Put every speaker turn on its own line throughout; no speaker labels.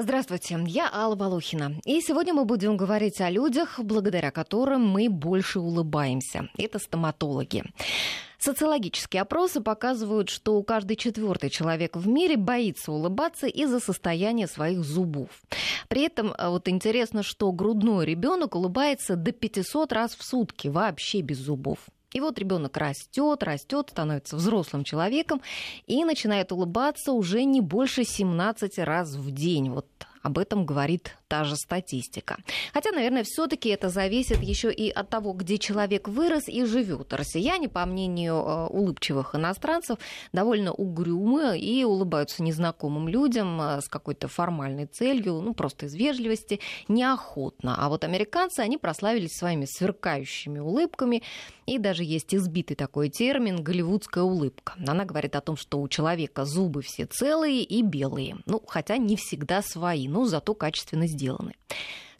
Здравствуйте, я Алла Волохина. И сегодня мы будем говорить о людях, благодаря которым мы больше улыбаемся. Это стоматологи. Социологические опросы показывают, что каждый четвертый человек в мире боится улыбаться из-за состояния своих зубов. При этом а, вот интересно, что грудной ребенок улыбается до 500 раз в сутки, вообще без зубов. И вот ребенок растет, растет, становится взрослым человеком и начинает улыбаться уже не больше 17 раз в день. Вот об этом говорит та же статистика. Хотя, наверное, все-таки это зависит еще и от того, где человек вырос и живет. Россияне, по мнению э, улыбчивых иностранцев, довольно угрюмы и улыбаются незнакомым людям э, с какой-то формальной целью, ну, просто из вежливости, неохотно. А вот американцы, они прославились своими сверкающими улыбками, и даже есть избитый такой термин «голливудская улыбка». Она говорит о том, что у человека зубы все целые и белые. Ну, хотя не всегда свои, но зато качественно сделаны.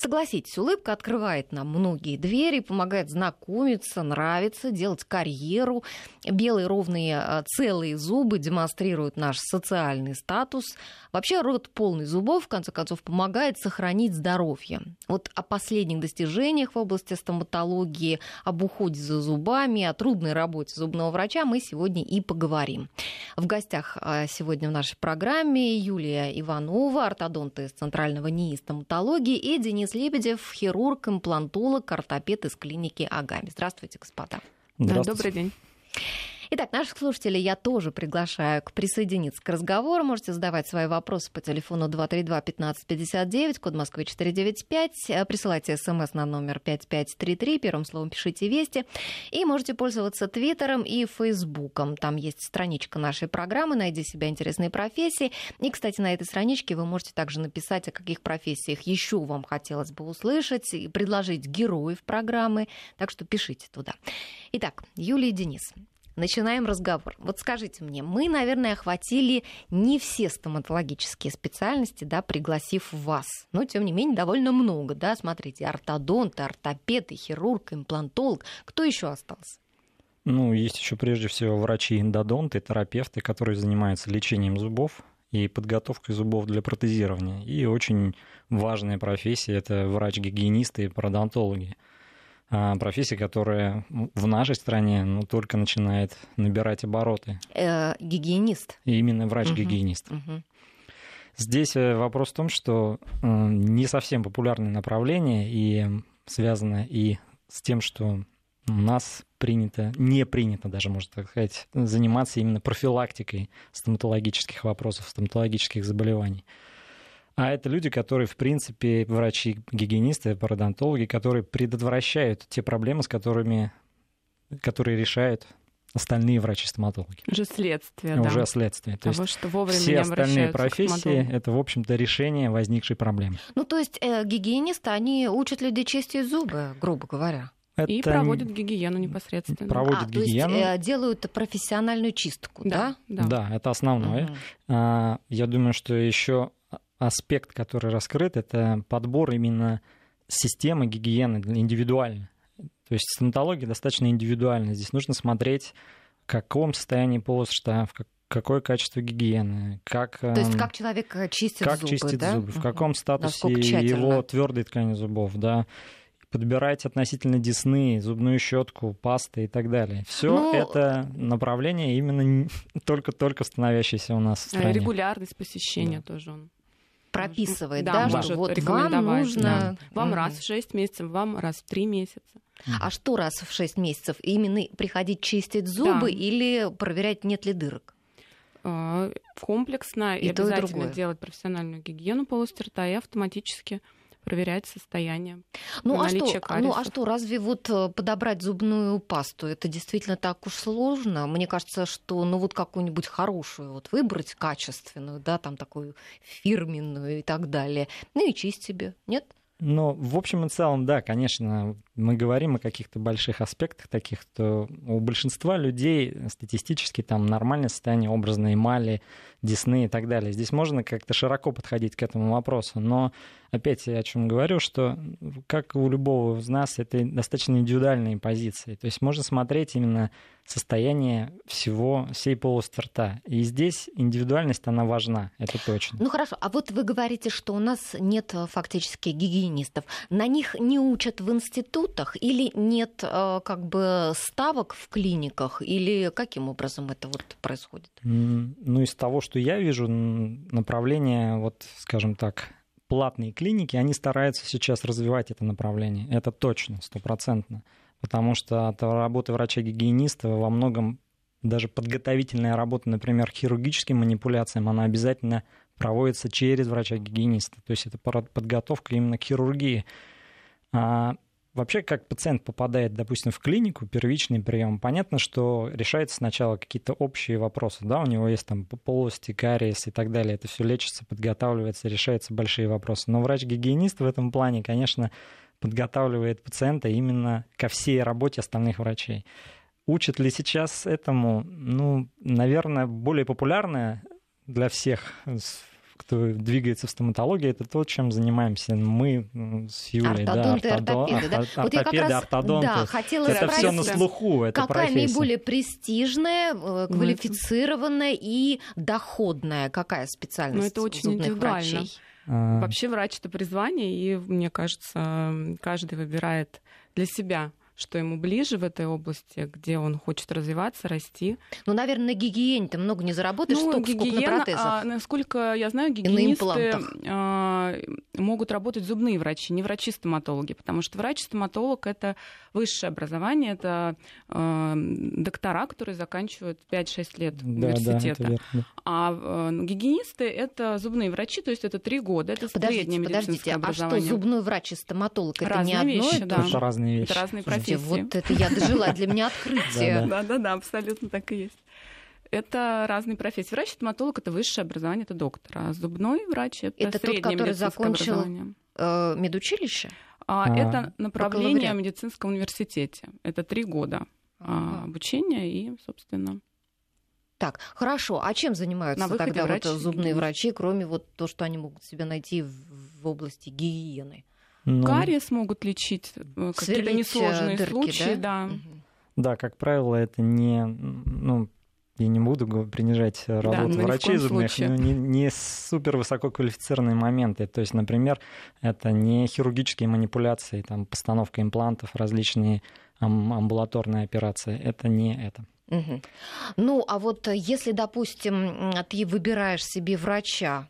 Согласитесь, улыбка открывает нам многие двери, помогает знакомиться, нравиться, делать карьеру. Белые ровные а, целые зубы демонстрируют наш социальный статус. Вообще рот полный зубов, в конце концов, помогает сохранить здоровье. Вот о последних достижениях в области стоматологии, об уходе за зубами, о трудной работе зубного врача мы сегодня и поговорим. В гостях а, сегодня в нашей программе Юлия Иванова, ортодонт из Центрального НИИ стоматологии, и Денис Денис Лебедев, хирург, имплантолог, ортопед из клиники Агами. Здравствуйте, господа.
Здравствуйте.
Добрый день.
Итак, наших слушателей я тоже приглашаю к присоединиться к разговору. Можете задавать свои вопросы по телефону 232-1559, код Москвы 495. Э, присылайте смс на номер 5533, первым словом пишите «Вести». И можете пользоваться Твиттером и Фейсбуком. Там есть страничка нашей программы «Найди себя интересные профессии». И, кстати, на этой страничке вы можете также написать, о каких профессиях еще вам хотелось бы услышать, и предложить героев программы. Так что пишите туда. Итак, Юлия Денис, начинаем разговор. Вот скажите мне, мы, наверное, охватили не все стоматологические специальности, да, пригласив вас. Но, тем не менее, довольно много, да, смотрите, ортодонт, ортопед, и хирург, имплантолог. Кто еще остался?
Ну, есть еще прежде всего врачи-эндодонты, терапевты, которые занимаются лечением зубов и подготовкой зубов для протезирования. И очень важная профессия – это врач-гигиенисты и пародонтологи. А, профессия, которая в нашей стране ну, только начинает набирать обороты.
Э, гигиенист.
И именно врач-гигиенист. Угу, угу. Здесь э, вопрос в том, что э, не совсем популярное направление и связано и с тем, что у нас принято, не принято даже, можно так сказать, заниматься именно профилактикой стоматологических вопросов, стоматологических заболеваний. А это люди, которые, в принципе, врачи, гигиенисты, пародонтологи, которые предотвращают те проблемы, с которыми, которые решают остальные врачи-стоматологи.
Уже следствие,
да.
Уже
следствие.
То Того, есть что вовремя
все остальные профессии — это, в общем-то, решение возникшей проблемы.
Ну, то есть э, гигиенисты, они учат людей чистить зубы, грубо говоря.
Это... И проводят гигиену непосредственно.
Проводят
а,
гигиену.
То есть, э, делают профессиональную чистку, да?
Да, да.
да это основное. Угу. А, я думаю, что еще аспект, который раскрыт, это подбор именно системы гигиены индивидуально. То есть стоматология достаточно индивидуальна. Здесь нужно смотреть, в каком состоянии полость в какое качество гигиены, как...
То есть как человек э, чистит
как
зубы,
чистит
да?
зубы, в каком статусе его твердой ткани зубов, да, подбирать относительно десны, зубную щетку, пасты и так далее. Все ну, это направление именно только-только становящееся у нас в стране.
Регулярность посещения да. тоже он
прописывает, да, да
может вот вам нужно... Да. Вам раз в 6 месяцев, вам раз в 3 месяца.
А что раз в 6 месяцев? Именно приходить чистить зубы да. или проверять, нет ли дырок?
А, комплексно и, и обязательно и делать профессиональную гигиену полости рта и автоматически проверять состояние.
Ну а, что, ну а что, разве вот э, подобрать зубную пасту, это действительно так уж сложно? Мне кажется, что ну вот какую-нибудь хорошую вот выбрать, качественную, да, там такую фирменную и так далее, ну и чисть себе, нет?
Ну, в общем и целом, да, конечно, мы говорим о каких-то больших аспектах таких, то у большинства людей статистически там нормальное состояние образной эмали, десны и так далее. Здесь можно как-то широко подходить к этому вопросу, но опять я о чем говорю, что как у любого из нас, это достаточно индивидуальные позиции. То есть можно смотреть именно состояние всего, всей полости рта. И здесь индивидуальность, она важна, это точно.
Ну хорошо, а вот вы говорите, что у нас нет фактически гигиенистов. На них не учат в институтах или нет э, как бы ставок в клиниках? Или каким образом это вот происходит?
Ну, из того, что я вижу, направление, вот, скажем так, платные клиники, они стараются сейчас развивать это направление. Это точно, стопроцентно. Потому что от работы врача-гигиениста во многом даже подготовительная работа, например, к хирургическим манипуляциям, она обязательно проводится через врача-гигиениста. То есть это подготовка именно к хирургии. А Вообще, как пациент попадает, допустим, в клинику, первичный прием, понятно, что решается сначала какие-то общие вопросы, да, у него есть там полости, кариес и так далее, это все лечится, подготавливается, решаются большие вопросы. Но врач-гигиенист в этом плане, конечно, подготавливает пациента именно ко всей работе остальных врачей. Учат ли сейчас этому? Ну, наверное, более популярное для всех кто двигается в стоматологии, это то, чем занимаемся мы с Юлей.
Ортодонты,
да,
ортопеды, да?
Ортопеды, вот ортодонты. Да, хотела это спросить, все на слуху, это
Какая
профессия.
наиболее престижная, э, квалифицированная и доходная? Какая специальность
Ну, это очень индивидуально. Врачей? А... Вообще врач — это призвание, и, мне кажется, каждый выбирает для себя что ему ближе в этой области, где он хочет развиваться, расти.
Ну, наверное, на гигиене ты много не заработаешь, ну, столько, гигиена, сколько на протезах. А,
насколько я знаю, гигиенисты а, могут работать зубные врачи, не врачи-стоматологи, потому что врач-стоматолог — это высшее образование, это а, доктора, которые заканчивают 5-6 лет да, университета. Да, а а гигиенисты — это зубные врачи, то есть это 3 года, это подождите, среднее медицинское подождите,
образование. А что, зубной врач и стоматолог — это
разные
не одно
вещи, да.
Это разные вещи.
Это разные профессии профессии.
Вот это я дожила, для меня открытие.
Да-да-да, абсолютно так и есть. Это разные профессии. Врач-стоматолог — это высшее образование, это доктор. А зубной врач — это, это среднее тот, который закончил
э, медучилище?
А, а, это направление в медицинском университете. Это три года а, обучения и, собственно...
Так, хорошо. А чем занимаются На тогда врач... вот зубные врачи, кроме вот то, что они могут себе найти в, в области гигиены?
Ну, Кариес могут лечить, э, какие-то несложные дырки, случаи, да. да.
Да, как правило, это не, ну, я не буду принижать работу да, врачей зубных, но не, не супер высоко квалифицированные моменты. То есть, например, это не хирургические манипуляции, там, постановка имплантов, различные амбулаторные операции. Это не это.
Угу. Ну, а вот если, допустим, ты выбираешь себе врача,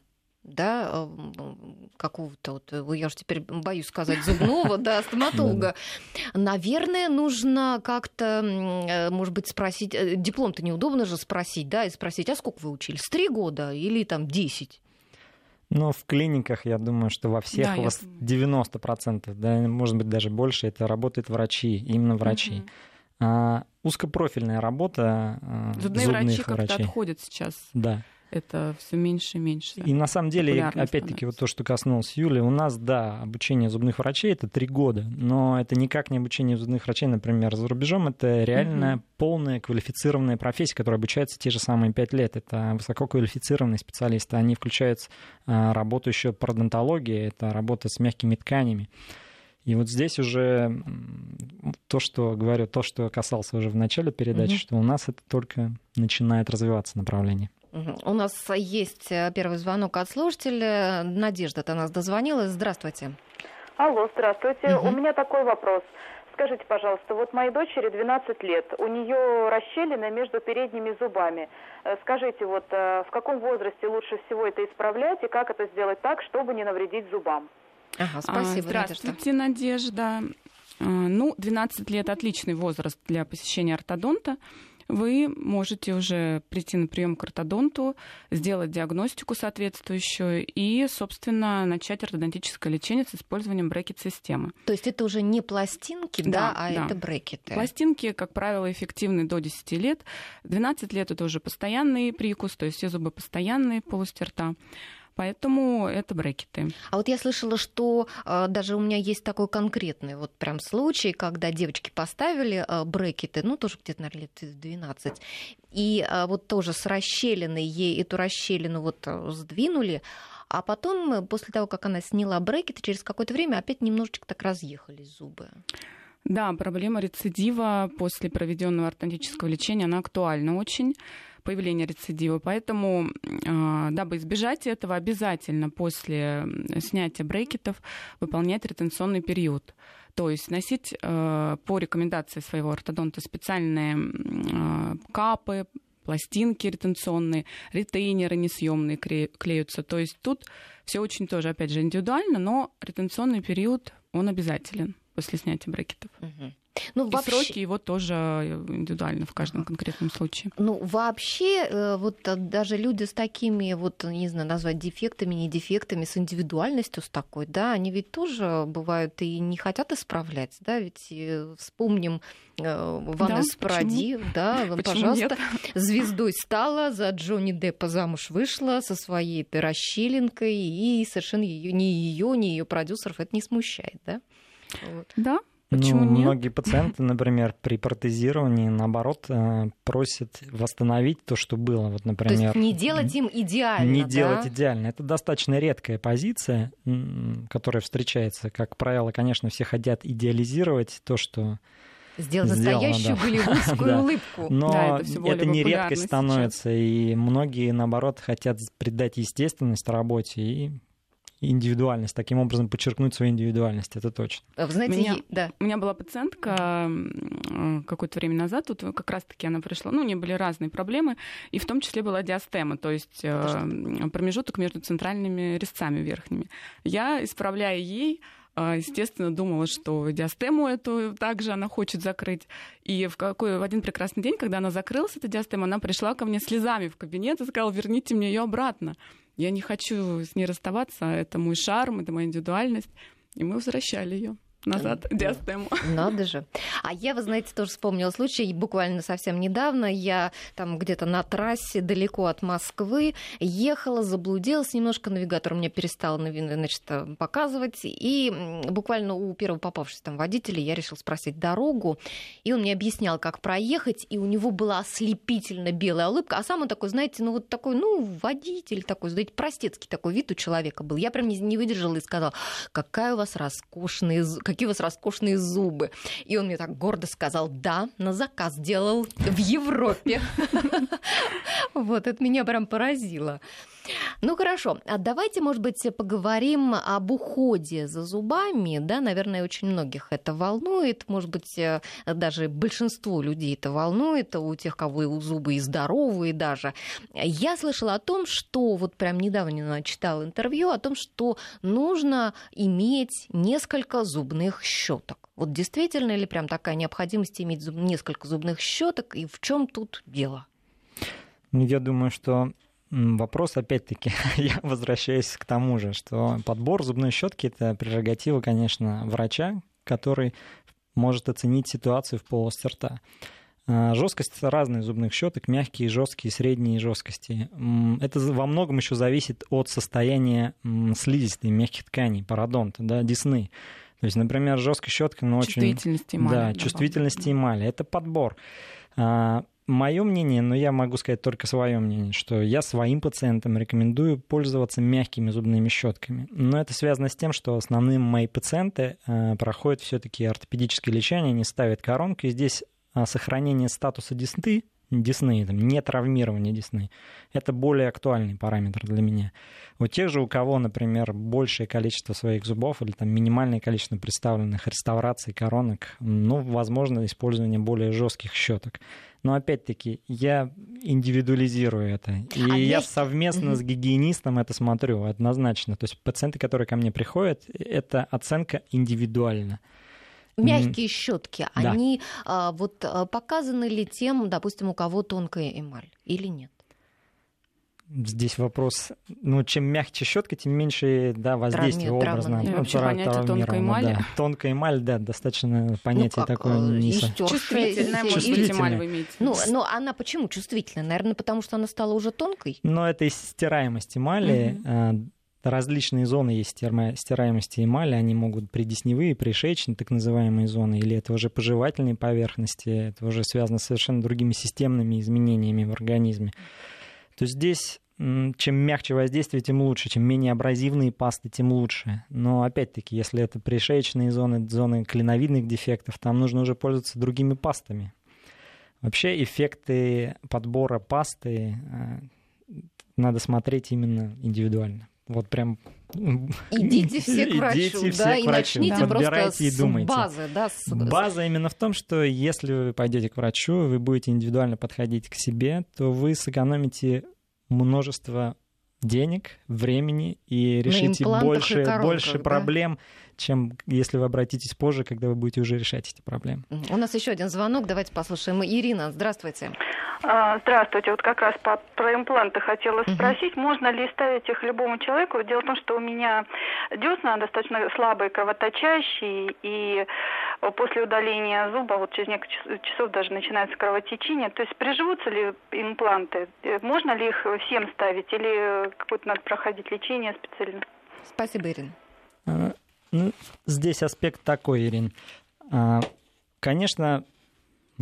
да, э, какого-то, вот, э, я уже теперь боюсь сказать, зубного, да, стоматолога, наверное, нужно как-то, э, может быть, спросить, диплом-то неудобно же спросить, да, и спросить, а сколько вы учились? Три года или там десять?
Но в клиниках, я думаю, что во всех да, у вас я... 90%, да, может быть, даже больше, это работают врачи, именно врачи. Угу. А, узкопрофильная работа
Зубные
зубных
врачи как-то отходят сейчас.
Да
это все меньше и меньше.
И на самом деле, опять-таки, вот то, что коснулось Юли, у нас, да, обучение зубных врачей это три года, но это никак не обучение зубных врачей, например, за рубежом. Это реально угу. полная квалифицированная профессия, которая обучается те же самые пять лет. Это высококвалифицированные специалисты. Они включают а, работу еще пародонтологии, это работа с мягкими тканями. И вот здесь уже то, что говорю, то, что касался уже в начале передачи, угу. что у нас это только начинает развиваться направление.
У нас есть э, первый звонок от слушателя. Надежда то нас дозвонилась. Здравствуйте.
Алло, здравствуйте. Угу. У меня такой вопрос. Скажите, пожалуйста, вот моей дочери 12 лет, у нее расщелина между передними зубами. Э, скажите, вот э, в каком возрасте лучше всего это исправлять и как это сделать так, чтобы не навредить зубам?
Ага, спасибо,
а, Здравствуйте, Надежда. Надежда. Ну, 12 лет отличный возраст для посещения ортодонта вы можете уже прийти на прием к ортодонту, сделать диагностику соответствующую и, собственно, начать ортодонтическое лечение с использованием брекет-системы.
То есть это уже не пластинки, да, да а да. это брекеты?
Пластинки, как правило, эффективны до 10 лет. 12 лет это уже постоянный прикус, то есть все зубы постоянные в полости рта. Поэтому это брекеты.
А вот я слышала, что э, даже у меня есть такой конкретный вот прям случай, когда девочки поставили э, брекеты, ну тоже где-то, наверное, лет 12, и э, вот тоже с расщелиной ей эту расщелину вот э, сдвинули, а потом, после того, как она сняла брекеты, через какое-то время опять немножечко так разъехались зубы.
Да, проблема рецидива после проведенного ортодонтического лечения, она актуальна очень появления рецидива. Поэтому, а, дабы избежать этого, обязательно после снятия брекетов выполнять ретенционный период. То есть носить а, по рекомендации своего ортодонта специальные а, капы, пластинки ретенционные, ретейнеры несъемные клеются. То есть тут все очень тоже, опять же, индивидуально, но ретенционный период, он обязателен после снятия брекетов. Угу. Ну, и вообще... сроки его тоже индивидуально в каждом конкретном случае.
Ну, вообще, э, вот э, даже люди с такими, вот, не знаю, назвать дефектами, не дефектами, с индивидуальностью с такой, да, они ведь тоже бывают и не хотят исправлять, да, ведь э, вспомним Ванесс да, Паради, да, почему пожалуйста, нет? звездой стала, за Джонни Деппа замуж вышла со своей расщелинкой, и совершенно ее, ни ее, ни ее продюсеров это не смущает, да?
Вот. Да,
Почему ну, нет? Многие пациенты, например, при протезировании, наоборот, э, просят восстановить то, что было. Вот, например, то есть
не делать им идеально.
Не
да?
делать идеально. Это достаточно редкая позиция, которая встречается. Как правило, конечно, все хотят идеализировать то, что
сделать настоящую да. голливудскую улыбку.
Но да, это, это не редкость становится, и многие, наоборот, хотят придать естественность работе и индивидуальность, таким образом подчеркнуть свою индивидуальность, это точно.
Вы знаете, меня, да. у меня была пациентка какое-то время назад, тут как раз-таки она пришла, ну, у нее были разные проблемы, и в том числе была диастема, то есть это промежуток между центральными резцами верхними. Я, исправляя ей, а, естественно, думала, что диастему эту также она хочет закрыть. И в, какой, в один прекрасный день, когда она закрылась, эта диастема, она пришла ко мне слезами в кабинет и сказала, верните мне ее обратно. Я не хочу с ней расставаться, это мой шарм, это моя индивидуальность. И мы возвращали ее назад диастему.
Надо же. А я, вы знаете, тоже вспомнила случай, буквально совсем недавно я там где-то на трассе далеко от Москвы ехала, заблудилась немножко, навигатор у меня перестал значит, показывать, и буквально у первого попавшегося там водителя я решила спросить дорогу, и он мне объяснял, как проехать, и у него была ослепительно белая улыбка, а сам он такой, знаете, ну вот такой, ну, водитель такой, знаете, простецкий такой вид у человека был. Я прям не, не выдержала и сказала, какая у вас роскошная, какие у вас роскошные зубы. И он мне так гордо сказал, да, на заказ делал в Европе. Вот, это меня прям поразило. Ну хорошо, а давайте, может быть, поговорим об уходе за зубами. Да, наверное, очень многих это волнует. Может быть, э, даже большинство людей это волнует, у тех, кого зубы и здоровые даже. Я слышала о том, что вот прям недавно читала интервью о том, что нужно иметь несколько зубных щеток. Вот действительно ли прям такая необходимость иметь зуб... несколько зубных щеток и в чем тут дело?
Ну, я думаю, что Вопрос, опять-таки, я возвращаюсь к тому же, что подбор зубной щетки это прерогатива, конечно, врача, который может оценить ситуацию в полости рта. А, жесткость разных зубных щеток, мягкие, жесткие, средние жесткости. Это во многом еще зависит от состояния слизистой мягких тканей, пародонта, да, десны. То есть, например, жесткая щетка, но очень...
Чувствительность эмали.
Да, чувствительность эмали. Это подбор. Мое мнение, но я могу сказать только свое мнение, что я своим пациентам рекомендую пользоваться мягкими зубными щетками. Но это связано с тем, что основные мои пациенты э, проходят все-таки ортопедическое лечение, они ставят коронки. И здесь э, сохранение статуса десны, десны, там, не травмирование десны, это более актуальный параметр для меня. У тех же, у кого, например, большее количество своих зубов или там минимальное количество представленных реставраций коронок, ну, возможно, использование более жестких щеток. Но опять-таки, я индивидуализирую это. И а я есть... совместно mm-hmm. с гигиенистом это смотрю однозначно. То есть пациенты, которые ко мне приходят, это оценка индивидуальна
мягкие mm. щетки, да. они а, вот а, показаны ли тем, допустим, у кого тонкая эмаль или нет?
здесь вопрос, ну, чем мягче щетка, тем меньше да, воздействие
Травме,
образно.
Ну, вообще понятие тонкой эмали.
Да. Тонкая эмаль, да, достаточно понятие ну, как, такое. Э, не
чувствительная, может быть, эмаль вы имеете
ну, но она почему чувствительная? Наверное, потому что она стала уже тонкой?
Но это из стираемость эмали. Угу. Различные зоны есть стираемости эмали, они могут придесневые, пришечные, так называемые зоны, или это уже пожевательные поверхности, это уже связано с совершенно другими системными изменениями в организме то здесь чем мягче воздействие, тем лучше. Чем менее абразивные пасты, тем лучше. Но опять-таки, если это пришеечные зоны, зоны клиновидных дефектов, там нужно уже пользоваться другими пастами. Вообще эффекты подбора пасты э, надо смотреть именно индивидуально. Вот прям
Идите все к врачу, Идите все
да, к
и начните просто
и думайте.
базы. Да, с...
База именно в том, что если вы пойдете к врачу, вы будете индивидуально подходить к себе, то вы сэкономите множество денег, времени и решите больше, и больше да? Чем если вы обратитесь позже, когда вы будете уже решать эти проблемы.
У нас еще один звонок, давайте послушаем. Ирина, здравствуйте.
А, здравствуйте. Вот как раз по, про импланты хотела спросить, угу. можно ли ставить их любому человеку? Дело в том, что у меня десна достаточно слабые, кровоточащие, и после удаления зуба вот через несколько часов даже начинается кровотечение. То есть приживутся ли импланты? Э, можно ли их всем ставить или какое-то надо проходить лечение специально?
Спасибо, Ирина.
Ну, здесь аспект такой, Ирин. А, конечно,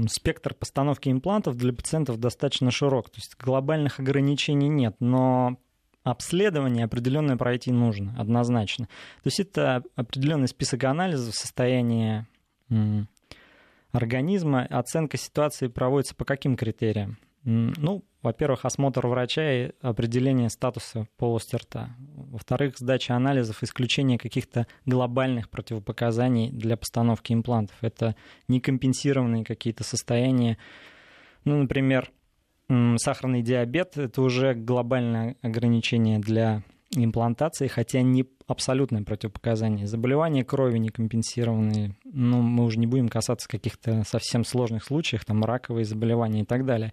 спектр постановки имплантов для пациентов достаточно широк. То есть глобальных ограничений нет, но обследование определенное пройти нужно, однозначно. То есть это определенный список анализов состояния организма. Оценка ситуации проводится по каким критериям? Ну, во-первых, осмотр врача и определение статуса полости рта. Во-вторых, сдача анализов, исключение каких-то глобальных противопоказаний для постановки имплантов. Это некомпенсированные какие-то состояния. Ну, например, сахарный диабет – это уже глобальное ограничение для имплантации, хотя не абсолютное противопоказание. Заболевания крови некомпенсированные, ну, мы уже не будем касаться каких-то совсем сложных случаев, там, раковые заболевания и так далее.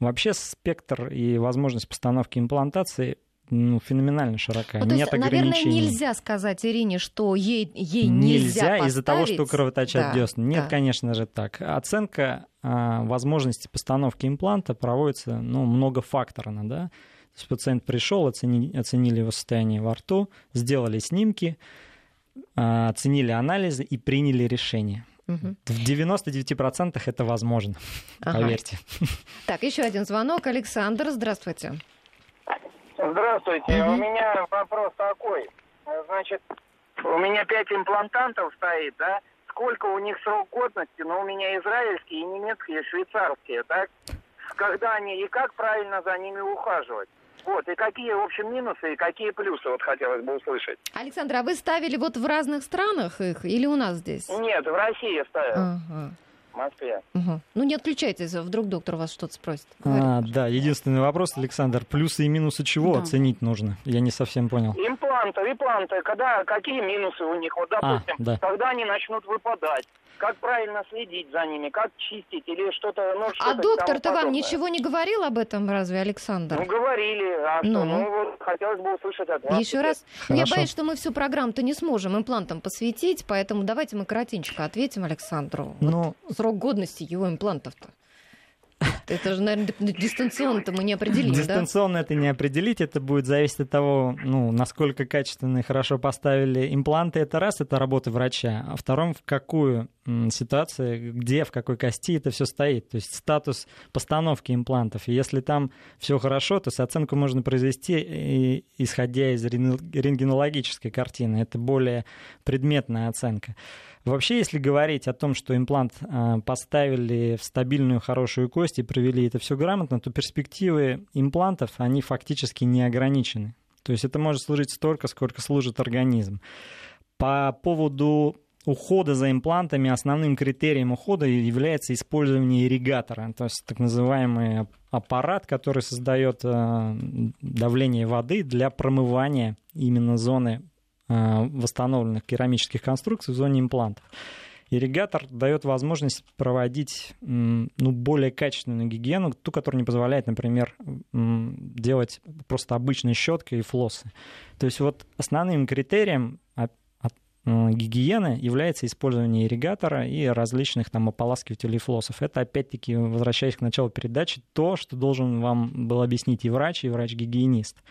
Вообще спектр и возможность постановки имплантации ну, феноменально широка. Ну, то Нет есть, ограничений.
Наверное, нельзя сказать Ирине, что ей, ей нельзя,
нельзя из-за того, что кровоточат да, десна. Нет, да. конечно же, так. Оценка а, возможности постановки импланта проводится ну, многофакторно. Да? То есть пациент пришел, оцени, оценили его состояние во рту, сделали снимки, а, оценили анализы и приняли решение. Угу. В 99% это возможно, ага. поверьте.
Так, еще один звонок. Александр, здравствуйте.
Здравствуйте. Угу. У меня вопрос такой. Значит, у меня пять имплантантов стоит, да? Сколько у них срок годности? Ну, у меня израильские, и немецкие, и швейцарские, так? Когда они и как правильно за ними ухаживать? Вот, и какие, в общем, минусы и какие плюсы, вот хотелось бы услышать.
Александр, а вы ставили вот в разных странах их или у нас здесь?
Нет, в России ставил. Ага. В Москве.
Угу. Ну не отключайтесь, вдруг доктор вас что-то спросит.
А, да, единственный вопрос, Александр, плюсы и минусы чего да. оценить нужно? Я не совсем понял.
Импланты, импланты, когда, какие минусы у них? Вот, а, допустим, а, да. когда они начнут выпадать как правильно следить за ними, как чистить или что-то. Ну, что
а доктор-то вам ничего не говорил об этом, разве, Александр?
Ну, говорили. А ну. что? Ну, вот хотелось бы услышать от вас.
Еще раз. Хорошо. Я боюсь, что мы всю программу-то не сможем имплантам посвятить, поэтому давайте мы коротенько ответим Александру. Ну... Вот срок годности его имплантов-то. Это же, наверное, дистанционно-то мы не определим,
Дистанционно да? это не определить, это будет зависеть от того, ну, насколько качественно и хорошо поставили импланты. Это раз, это работа врача. А втором, в какую ситуацию, где, в какой кости это все стоит. То есть статус постановки имплантов. И если там все хорошо, то оценку можно произвести, исходя из рентгенологической картины. Это более предметная оценка. Вообще, если говорить о том, что имплант а, поставили в стабильную хорошую кость и провели это все грамотно, то перспективы имплантов, они фактически не ограничены. То есть это может служить столько, сколько служит организм. По поводу ухода за имплантами основным критерием ухода является использование ирригатора, то есть так называемый аппарат, который создает а, давление воды для промывания именно зоны восстановленных керамических конструкций в зоне имплантов. Ирригатор дает возможность проводить ну, более качественную гигиену, ту, которая не позволяет, например, делать просто обычные щеткой и флоссы. То есть вот основным критерием гигиены является использование ирригатора и различных там ополаскивателей флоссов. Это, опять-таки, возвращаясь к началу передачи, то, что должен вам был объяснить и врач, и врач-гигиенист.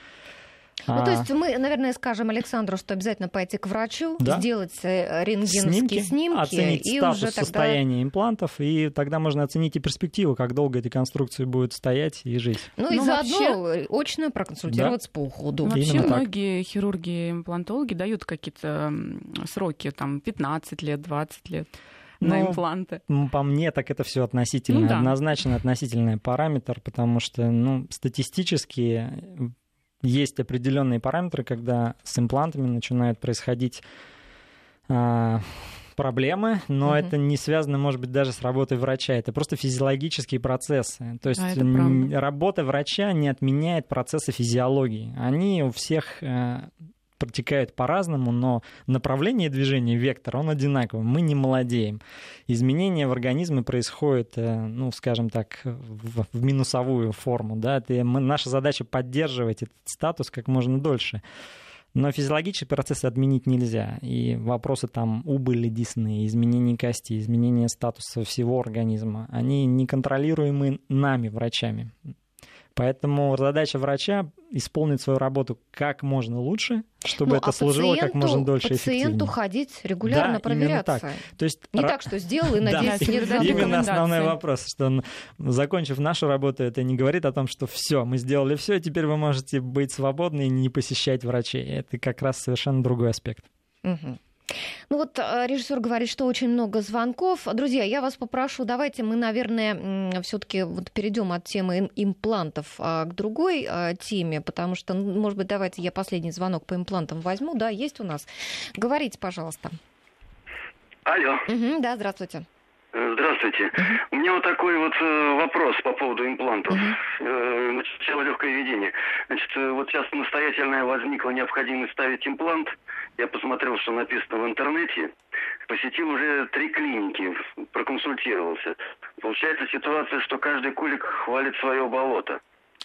Ну, то есть мы, наверное, скажем Александру, что обязательно пойти к врачу, да. сделать э, рентгеновские снимки, снимки
оценить и статус уже тогда... состояния имплантов, и тогда можно оценить и перспективу, как долго эти конструкции будут стоять и жить.
Ну, ну и заодно вообще... очно проконсультироваться да. по уходу.
Ну, вообще многие хирурги-имплантологи дают какие-то сроки, там, 15 лет, 20 лет на ну, импланты?
По мне, так это все относительно. Ну, да. Однозначно относительный параметр, потому что ну, статистически есть определенные параметры, когда с имплантами начинают происходить а, проблемы, но угу. это не связано, может быть, даже с работой врача. Это просто физиологические процессы. То есть а работа врача не отменяет процессы физиологии. Они у всех э, протекают по-разному, но направление движения, вектор, он одинаковый. Мы не молодеем. Изменения в организме происходят, э, ну, скажем так, в, в минусовую форму. Да? Это, мы, наша задача поддерживать этот статус как можно дольше. Но физиологические процессы отменить нельзя. И вопросы там убыли десны, изменения кости, изменения статуса всего организма, они неконтролируемы нами, врачами. Поэтому задача врача исполнить свою работу как можно лучше, чтобы ну, это а служило как можно дольше
пациенту ходить регулярно да, проверяться.
Так. То есть,
не так, что сделал и надеюсь, да, не раздал
Именно основной вопрос, что он, закончив нашу работу, это не говорит о том, что все, мы сделали все, и теперь вы можете быть свободны и не посещать врачей. Это как раз совершенно другой аспект.
Угу. Ну вот э, режиссер говорит, что очень много звонков. Друзья, я вас попрошу, давайте мы, наверное, все-таки вот перейдем от темы имплантов а, к другой а, теме, потому что, может быть, давайте я последний звонок по имплантам возьму. Да, есть у нас. Говорите, пожалуйста.
Алло.
Угу, да, здравствуйте.
Э, здравствуйте. У меня вот такой вот э, вопрос по поводу имплантов. Uh-huh. Значит, сначала легкое видение. Значит, вот сейчас настоятельная возникла необходимость ставить имплант. Я посмотрел, что написано в интернете. Посетил уже три клиники, проконсультировался. Получается ситуация, что каждый кулик хвалит свое болото.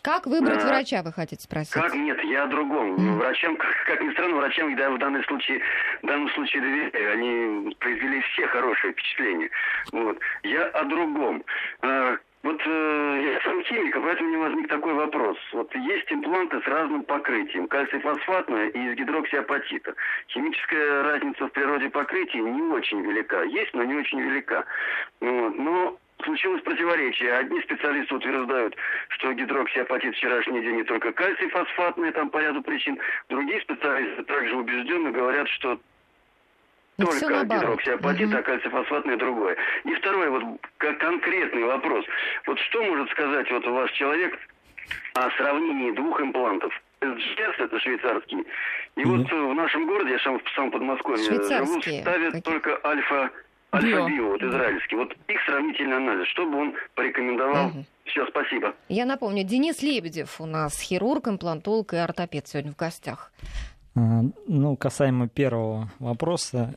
Как выбрать а, врача, вы хотите спросить?
Как нет, я о другом. Мм. Врачам, как, как ни странно, врачам, я в данном случае, в данном случае доверяю. Они произвели все хорошие впечатления. Вот. Я о другом. А, вот э, я сам химик, поэтому у меня возник такой вопрос. Вот есть импланты с разным покрытием, кальций-фосфатное и из гидроксиапатита. Химическая разница в природе покрытия не очень велика. Есть, но не очень велика. Вот. Но случилось противоречие. Одни специалисты утверждают, что гидроксиапатит вчерашний день не только кальций фосфатный, там по ряду причин. Другие специалисты также убежденно говорят, что только гидроксиапатит, угу. а кальцифосфатное другое. И второй вот как конкретный вопрос. Вот что может сказать вот ваш человек о сравнении двух имплантов? SGS, это швейцарский. И мм вот в нашем городе, я сам, сам Подмосковье живу, ставят Какие? только Alpha Alpha-Bio, вот израильский. Вот их сравнительный анализ. Что бы он порекомендовал? Угу. Все, спасибо.
Я напомню, Денис Лебедев у нас хирург, имплантолог и ортопед сегодня в гостях.
А, ну, касаемо первого вопроса,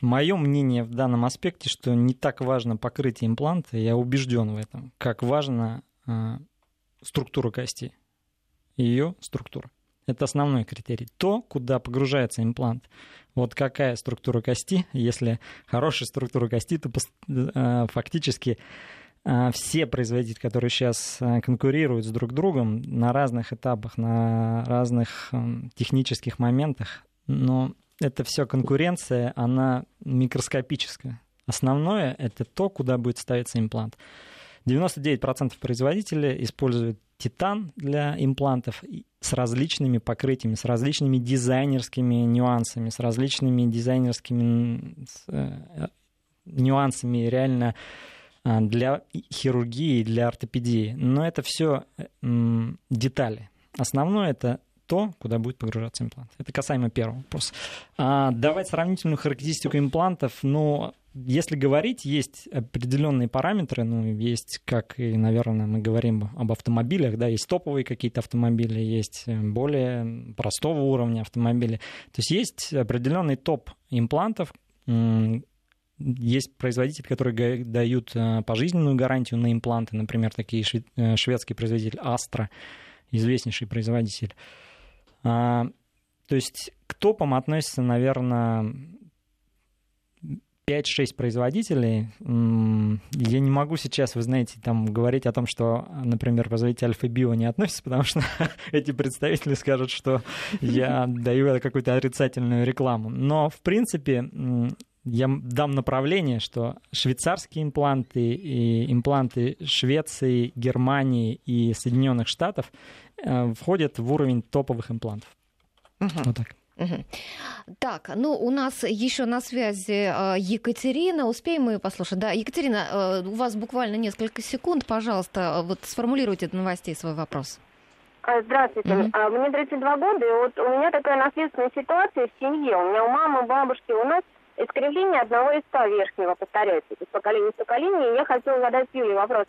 Мое мнение в данном аспекте, что не так важно покрытие импланта, я убежден в этом, как важна э, структура кости, ее структура. Это основной критерий. То, куда погружается имплант. Вот какая структура кости. Если хорошая структура кости, то э, фактически э, все производители, которые сейчас э, конкурируют с друг другом на разных этапах, на разных технических моментах, но это все конкуренция, она микроскопическая. Основное — это то, куда будет ставиться имплант. 99% производителей используют титан для имплантов с различными покрытиями, с различными дизайнерскими нюансами, с различными дизайнерскими э, нюансами реально а, для хирургии, для ортопедии. Но это все детали. Основное это то, куда будет погружаться имплант. Это касаемо первого вопроса. А, давать сравнительную характеристику имплантов, ну, если говорить, есть определенные параметры, ну, есть, как и, наверное, мы говорим об автомобилях, да, есть топовые какие-то автомобили, есть более простого уровня автомобили. То есть есть определенный топ имплантов, есть производители, которые дают пожизненную гарантию на импланты, например, такие шведский производитель Astra, известнейший производитель. А, то есть к топам относится, наверное, 5-6 производителей. Я не могу сейчас, вы знаете, там говорить о том, что, например, производитель Альфа-Био не относится, потому что эти представители скажут, что я даю какую-то отрицательную рекламу. Но, в принципе, я дам направление, что швейцарские импланты и импланты Швеции, Германии и Соединенных Штатов э, входят в уровень топовых имплантов.
Угу. Вот так. Угу. Так, ну у нас еще на связи э, Екатерина. Успеем мы послушать? Да, Екатерина, э, у вас буквально несколько секунд, пожалуйста, вот сформулируйте до новостей свой вопрос.
А, здравствуйте. Mm-hmm. Мне 32 года, и вот у меня такая наследственная ситуация в семье. У меня у мамы, бабушки, у нас искривление одного из ста верхнего повторяется из поколения в поколение. И я хотела задать Юле вопрос.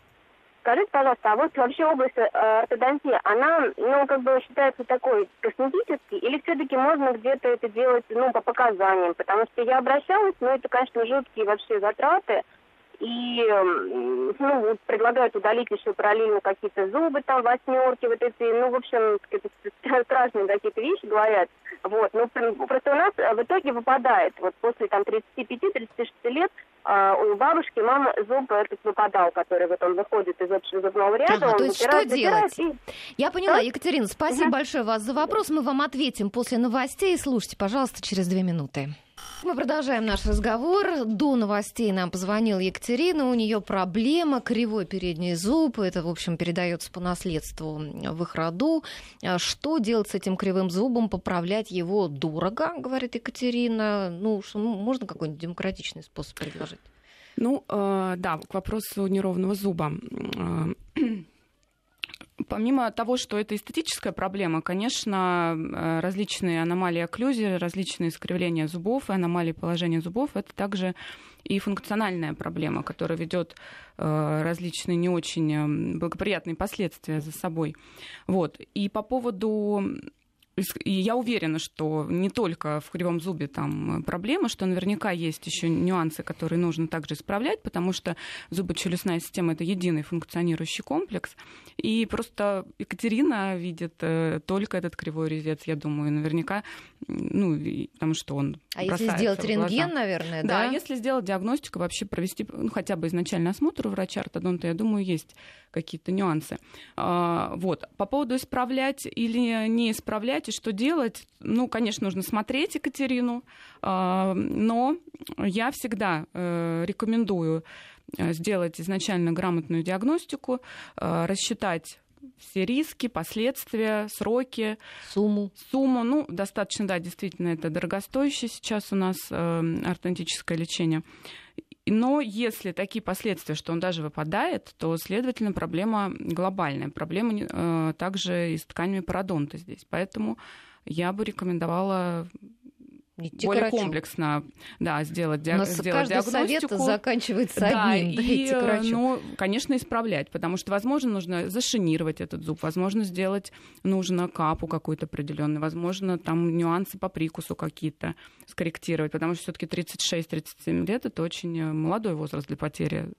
Скажите, пожалуйста, а вот вообще область э, ортодонтии, она, ну, как бы считается такой косметической, или все-таки можно где-то это делать, ну, по показаниям? Потому что я обращалась, но это, конечно, жуткие вообще затраты, и ну, предлагают удалить еще параллельно какие-то зубы, там, восьмерки, вот эти, ну, в общем, страшные какие-то вещи говорят. Вот, ну, просто у нас э, в итоге выпадает, вот после там 35-36 лет у бабушки мама зуб этот выпадал, который вот он выходит из общего зубного ряда. Ага,
то есть что делать? И... Я поняла, а? Екатерина, спасибо угу. большое вас за вопрос. Мы вам ответим после новостей. Слушайте, пожалуйста, через две минуты. Мы продолжаем наш разговор. До новостей нам позвонила Екатерина. У нее проблема кривой передний зуб. Это, в общем, передается по наследству в их роду. А что делать с этим кривым зубом? Поправлять его дорого, говорит Екатерина. Ну, что, ну можно какой-нибудь демократичный способ предложить?
Ну, э, да, к вопросу неровного зуба. Э, Помимо того, что это эстетическая проблема, конечно, э, различные аномалии окклюзии, различные искривления зубов и аномалии положения зубов, это также и функциональная проблема, которая ведет различные не очень э, благоприятные последствия за собой. Вот. И по поводу и я уверена, что не только в кривом зубе там проблема, что наверняка есть еще нюансы, которые нужно также исправлять, потому что зубочелюстная система это единый функционирующий комплекс. И просто Екатерина видит э, только этот кривой резец, я думаю, наверняка, ну, потому что он
А если сделать рентген, наверное, да?
Да, если сделать диагностику, вообще провести ну, хотя бы изначальный осмотр у врача-ортодонта, я думаю, есть какие-то нюансы. А, вот. По поводу исправлять или не исправлять, и что делать? Ну, конечно, нужно смотреть Екатерину, а, но я всегда э, рекомендую э, сделать изначально грамотную диагностику, э, рассчитать все риски, последствия, сроки.
Сумму.
Сумму. Ну, достаточно, да, действительно, это дорогостоящее сейчас у нас ортодонтическое лечение. Но если такие последствия, что он даже выпадает, то, следовательно, проблема глобальная. Проблема э, также и с тканями пародонта здесь. Поэтому я бы рекомендовала Идти более комплексно да, сделать, диаг... сделать
каждый диагностику. совет заканчивается да, одним. Да,
и, э, ну, конечно, исправлять, потому что, возможно, нужно зашинировать этот зуб, возможно, сделать нужно капу какую-то определенную, возможно, там нюансы по прикусу какие-то скорректировать, потому что все-таки 36-37 лет это очень э, молодой возраст для потери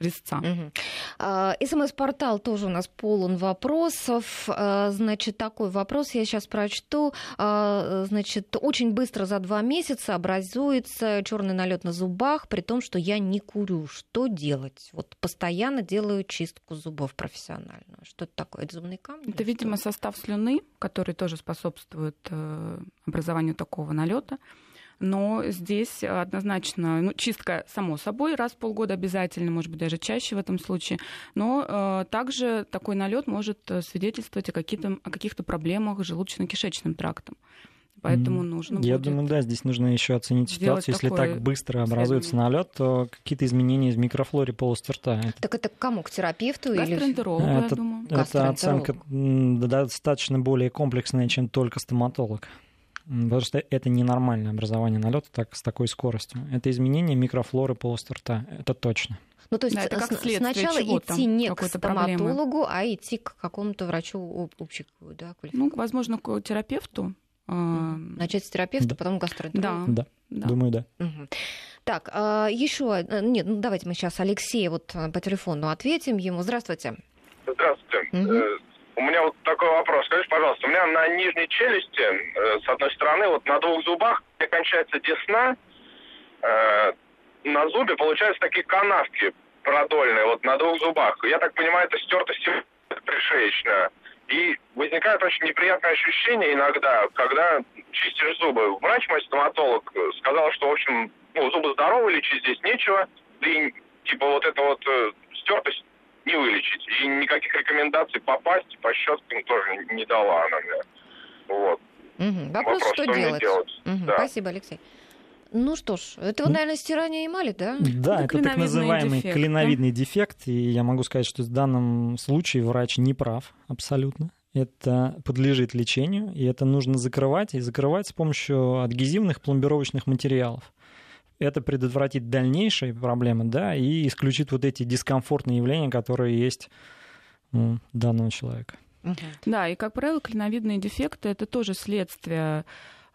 резца.
Угу. СМС-портал тоже у нас полон вопросов. А, значит, такой вопрос я сейчас прочту. А, значит, очень быстро за два месяца образуется черный налет на зубах, при том, что я не курю. Что делать? Вот постоянно делаю чистку зубов профессионально. Что это такое? Это зубные камни?
Это, видимо, состав слюны, который тоже способствует э, образованию такого налета но здесь однозначно ну, чистка, само собой, раз в полгода обязательно, может быть, даже чаще в этом случае, но э, также такой налет может э, свидетельствовать о, каких-то, о каких-то проблемах с желудочно-кишечным трактом. Поэтому нужно
Я
будет
думаю, да, здесь нужно еще оценить ситуацию. Если так быстро образуется налет, то какие-то изменения в микрофлоре полости рта.
Так это к кому? К терапевту
или?
это, я думаю. Это оценка достаточно более комплексная, чем только стоматолог. Потому что это ненормальное образование налета так, с такой скоростью. Это изменение микрофлоры полости рта, это точно.
Ну, то есть да, это как сначала идти не к стоматологу, проблемы. а идти к какому-то врачу общему, да?
Ну, возможно, к терапевту.
Начать с терапевта, да. потом к гастроэнтерологу.
Да. да, думаю, да.
Угу. Так, а, еще, э, нет, ну давайте мы сейчас Алексея вот э, по телефону ответим ему. Здравствуйте.
Здравствуйте. Угу. У меня вот такой вопрос. Скажите, пожалуйста, у меня на нижней челюсти, с одной стороны, вот на двух зубах, где кончается десна, на зубе получаются такие канавки продольные, вот на двух зубах. Я так понимаю, это стертость пришеечная. И возникает очень неприятное ощущение иногда, когда чистишь зубы. Врач мой стоматолог сказал, что, в общем, ну, зубы здоровы, лечить здесь нечего. Да и, типа, вот эта вот э, стертость не вылечить. И никаких рекомендаций попасть по щеткам тоже не дала она мне. Вот.
Угу. Вопрос, Вопрос, что, что делать? делать? Угу. Да. Спасибо, Алексей. Ну что ж, это, вот, наверное, стирание эмали, да?
Да, это, это так называемый дефект, клиновидный да? дефект. И я могу сказать, что в данном случае врач не прав абсолютно. Это подлежит лечению, и это нужно закрывать, и закрывать с помощью адгезивных пломбировочных материалов. Это предотвратит дальнейшие проблемы, да, и исключит вот эти дискомфортные явления, которые есть у данного человека.
Да, и, как правило, клиновидные дефекты — это тоже следствие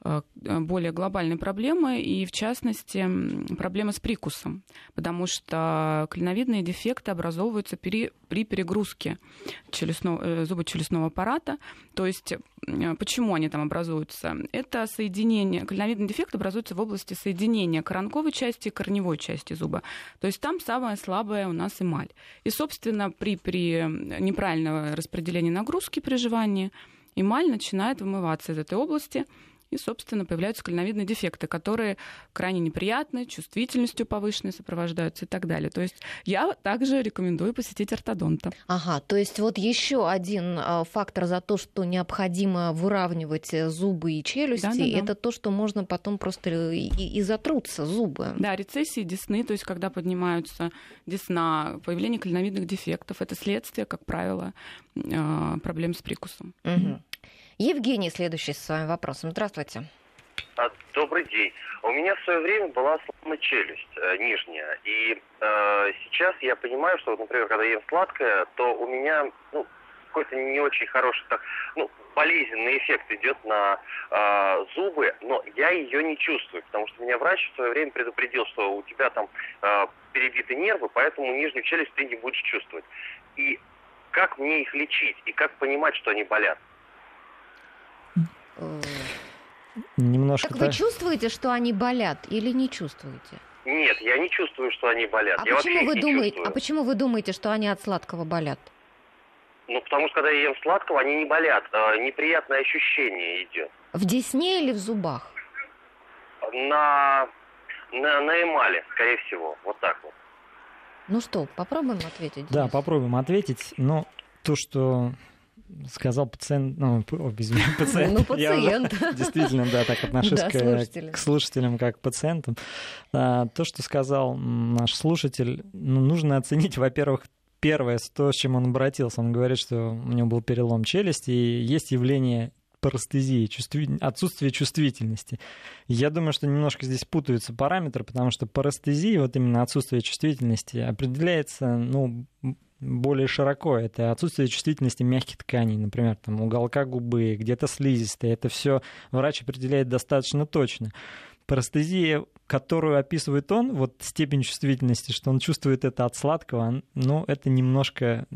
более глобальной проблемы, и в частности проблемы с прикусом, потому что клиновидные дефекты образовываются при, при перегрузке челюстного, э, зубочелюстного аппарата. То есть э, почему они там образуются? Это соединение, клиновидный дефект образуется в области соединения коронковой части и корневой части зуба. То есть там самая слабая у нас эмаль. И, собственно, при, при неправильном распределении нагрузки при жевании эмаль начинает вымываться из этой области – и, собственно, появляются клиновидные дефекты, которые крайне неприятны, чувствительностью повышенной сопровождаются и так далее. То есть я также рекомендую посетить ортодонта.
Ага, то есть вот еще один а, фактор за то, что необходимо выравнивать э, зубы и челюсти, да, да, да. это то, что можно потом просто и, и затрутся зубы.
Да, рецессии десны, то есть когда поднимаются десна, появление клиновидных дефектов, это следствие, как правило, а, проблем с прикусом.
Угу. Евгений, следующий с своим вопросом. Здравствуйте.
А, добрый день. У меня в свое время была сломана челюсть э, нижняя. И э, сейчас я понимаю, что, например, когда ем сладкое, то у меня ну, какой-то не очень хороший, так, ну, болезненный эффект идет на э, зубы, но я ее не чувствую, потому что меня врач в свое время предупредил, что у тебя там э, перебиты нервы, поэтому нижнюю челюсть ты не будешь чувствовать. И как мне их лечить, и как понимать, что они болят?
Немножко
так вы чувствуете, что они болят или не чувствуете?
Нет, я не чувствую, что они болят.
А
я
почему вы думаете? А почему вы думаете, что они от сладкого болят?
Ну, потому что когда я ем сладкого, они не болят. А неприятное ощущение идет.
В десне или в зубах?
На, на, на эмали, скорее всего. Вот так вот.
Ну что, попробуем ответить?
Да, попробуем ответить. Но то, что сказал пациент, ну, извини, пациент.
Ну, пациент.
Я действительно, да, так отношусь да, к, слушателям. к слушателям как к пациентам. А, то, что сказал наш слушатель, ну, нужно оценить, во-первых, первое, то, с чем он обратился. Он говорит, что у него был перелом челюсти, и есть явление парестезии, чувстви... отсутствие чувствительности. Я думаю, что немножко здесь путаются параметры, потому что парестезия, вот именно отсутствие чувствительности, определяется ну, более широко. Это отсутствие чувствительности мягких тканей, например, там уголка губы, где-то слизистые. Это все врач определяет достаточно точно. Парастезия, которую описывает он, вот степень чувствительности, что он чувствует это от сладкого, ну, это немножко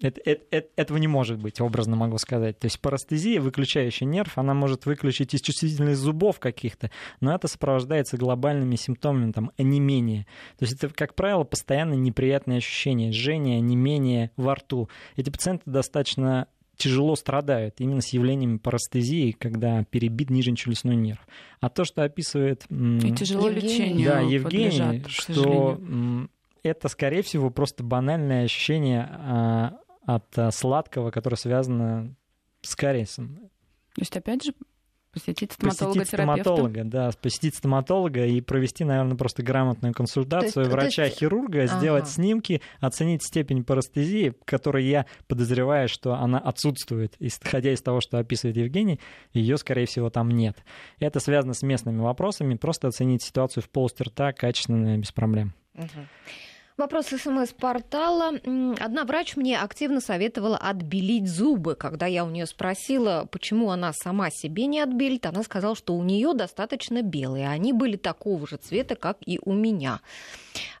это, это, это, этого не может быть, образно могу сказать. То есть парастезия, выключающий нерв, она может выключить из чувствительных зубов каких-то, но это сопровождается глобальными симптомами, там, онемения. То есть это, как правило, постоянно неприятные ощущения, жжение, онемение во рту. Эти пациенты достаточно тяжело страдают именно с явлениями парастезии, когда перебит нижнечелюстной нерв. А то, что описывает...
И тяжело лечению
Да, Евгений, что это, скорее всего, просто банальное ощущение а, от э, сладкого, которое связано с кариесом.
То есть, опять же, посетить стоматолога
Посетить стоматолога, да, посетить стоматолога и провести, наверное, просто грамотную консультацию врача-хирурга, есть... сделать ага. снимки, оценить степень парастезии, которой я подозреваю, что она отсутствует. Исходя из того, что описывает Евгений, ее, скорее всего, там нет. Это связано с местными вопросами, просто оценить ситуацию в полости рта качественно, без проблем.
Угу. Вопрос СМС-портала. Одна врач мне активно советовала отбелить зубы. Когда я у нее спросила, почему она сама себе не отбелит, она сказала, что у нее достаточно белые. Они были такого же цвета, как и у меня.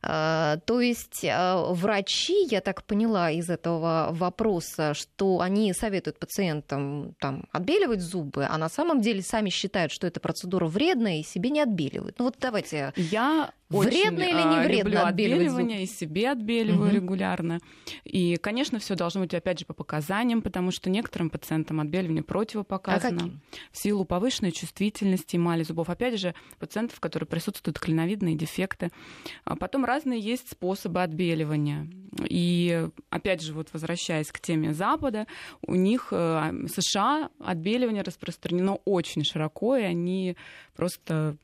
А, то есть а, врачи, я так поняла из этого вопроса, что они советуют пациентам там, отбеливать зубы, а на самом деле сами считают, что эта процедура вредная и себе не отбеливают. Ну вот давайте.
Я вредно
или не
а,
вредно
отбеливание и себе отбеливаю угу. регулярно. И, конечно, все должно быть опять же по показаниям, потому что некоторым пациентам отбеливание противопоказано а в силу повышенной чувствительности эмали зубов. Опять же, пациентов, которые присутствуют клиновидные дефекты. А потом разные есть способы отбеливания. И опять же, вот возвращаясь к теме Запада, у них э, США отбеливание распространено очень широко, и они просто